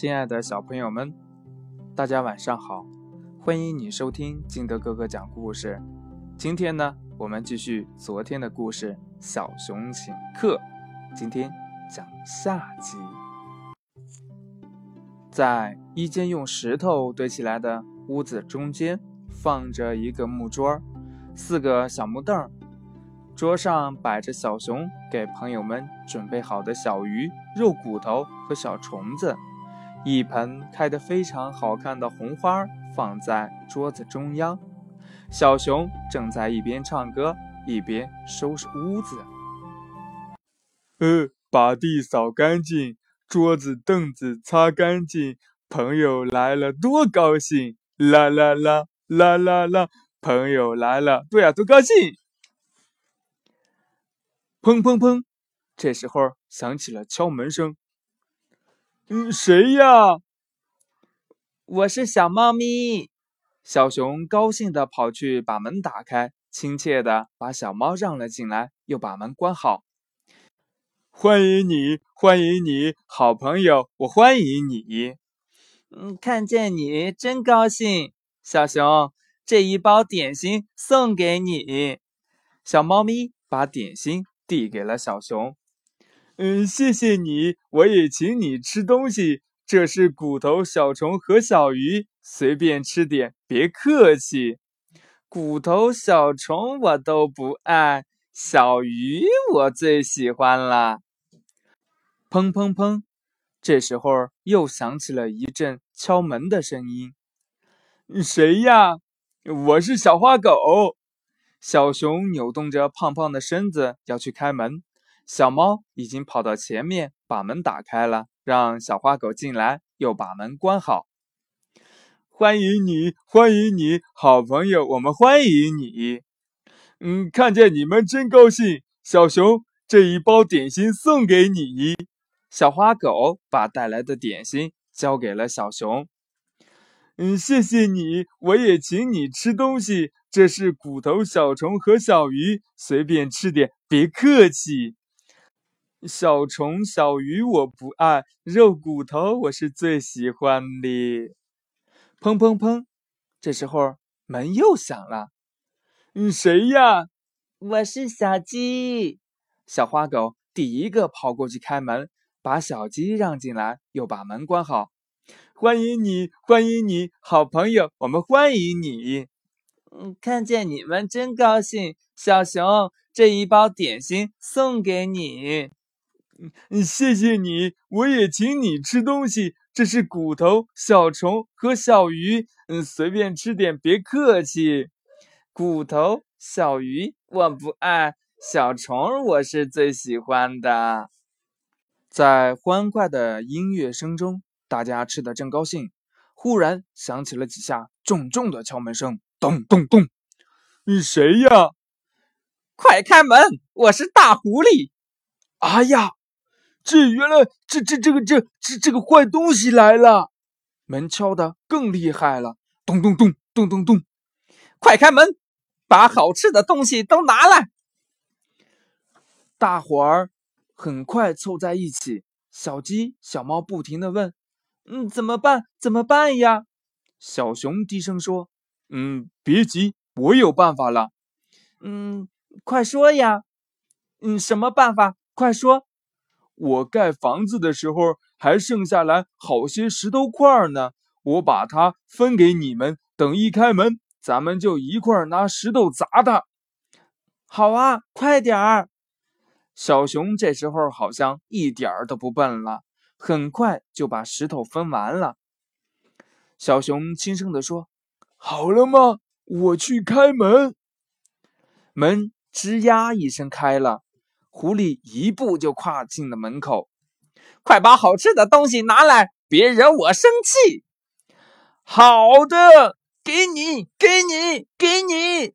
亲爱的小朋友们，大家晚上好！欢迎你收听金德哥哥讲故事。今天呢，我们继续昨天的故事《小熊请客》，今天讲下集。在一间用石头堆起来的屋子中间，放着一个木桌，四个小木凳，桌上摆着小熊给朋友们准备好的小鱼、肉骨头和小虫子。一盆开得非常好看的红花放在桌子中央，小熊正在一边唱歌一边收拾屋子。呃，把地扫干净，桌子凳子擦干净，朋友来了多高兴！啦啦啦啦啦啦，朋友来了，对呀，多高兴！砰砰砰，这时候响起了敲门声。嗯，谁呀？我是小猫咪。小熊高兴地跑去把门打开，亲切地把小猫让了进来，又把门关好。欢迎你，欢迎你，好朋友，我欢迎你。嗯，看见你真高兴。小熊，这一包点心送给你。小猫咪把点心递给了小熊。嗯，谢谢你，我也请你吃东西。这是骨头、小虫和小鱼，随便吃点，别客气。骨头、小虫我都不爱，小鱼我最喜欢了。砰砰砰！这时候又响起了一阵敲门的声音。谁呀？我是小花狗。小熊扭动着胖胖的身子要去开门。小猫已经跑到前面，把门打开了，让小花狗进来，又把门关好。欢迎你，欢迎你，好朋友，我们欢迎你。嗯，看见你们真高兴。小熊，这一包点心送给你。小花狗把带来的点心交给了小熊。嗯，谢谢你，我也请你吃东西。这是骨头、小虫和小鱼，随便吃点，别客气。小虫、小鱼我不爱，肉骨头我是最喜欢的。砰砰砰！这时候门又响了。嗯，谁呀？我是小鸡。小花狗第一个跑过去开门，把小鸡让进来，又把门关好。欢迎你，欢迎你，好朋友，我们欢迎你。嗯，看见你们真高兴。小熊，这一包点心送给你。嗯，谢谢你，我也请你吃东西。这是骨头、小虫和小鱼，嗯，随便吃点，别客气。骨头、小鱼我不爱，小虫我是最喜欢的。在欢快的音乐声中，大家吃的正高兴，忽然响起了几下重重的敲门声，咚咚咚。你谁呀？快开门，我是大狐狸。哎呀！这原来这这这个这这这个坏东西来了！门敲的更厉害了，咚咚咚咚咚咚！快开门，把好吃的东西都拿来！大伙儿很快凑在一起，小鸡、小猫不停的问：“嗯，怎么办？怎么办呀？”小熊低声说：“嗯，别急，我有办法了。”“嗯，快说呀！”“嗯，什么办法？快说！”我盖房子的时候还剩下来好些石头块呢，我把它分给你们。等一开门，咱们就一块拿石头砸它。好啊，快点儿！小熊这时候好像一点儿都不笨了，很快就把石头分完了。小熊轻声地说：“好了吗？我去开门。”门吱呀一声开了。狐狸一步就跨进了门口，快把好吃的东西拿来，别惹我生气。好的，给你，给你，给你！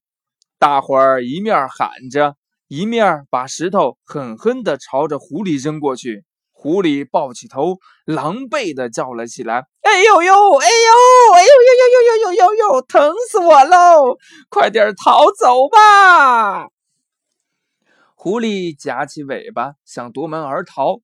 大伙儿一面喊着，一面把石头狠狠地朝着狐狸扔过去。狐狸抱起头，狼狈地叫了起来：“哎呦呦，哎呦，哎呦呦呦呦呦呦呦，疼死我喽！快点逃走吧！”狐狸夹起尾巴想夺门而逃，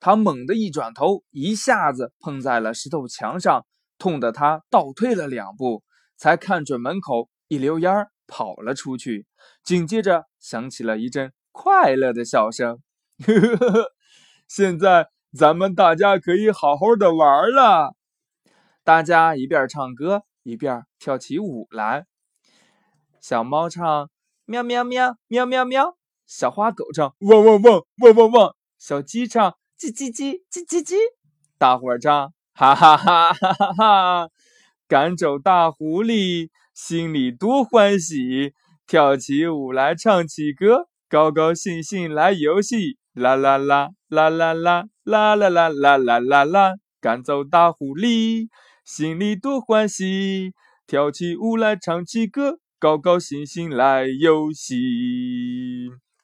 它猛地一转头，一下子碰在了石头墙上，痛得它倒退了两步，才看准门口，一溜烟儿跑了出去。紧接着响起了一阵快乐的笑声。呵呵呵，现在咱们大家可以好好的玩了。大家一边唱歌一边跳起舞来。小猫唱喵喵喵喵喵喵，小花狗唱汪汪汪汪汪汪，小鸡唱叽叽叽叽叽叽，大伙儿唱哈哈哈哈哈哈，赶走大狐狸，心里多欢喜，跳起舞来唱起歌，高高兴兴来游戏，啦啦啦啦啦啦啦啦啦啦啦啦啦，赶走大狐狸。心里多欢喜，跳起舞来唱起歌，高高兴兴来游戏。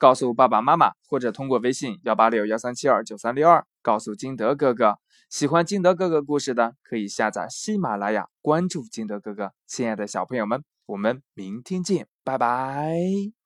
告诉爸爸妈妈，或者通过微信幺八六幺三七二九三六二告诉金德哥哥。喜欢金德哥哥故事的，可以下载喜马拉雅，关注金德哥哥。亲爱的小朋友们，我们明天见，拜拜。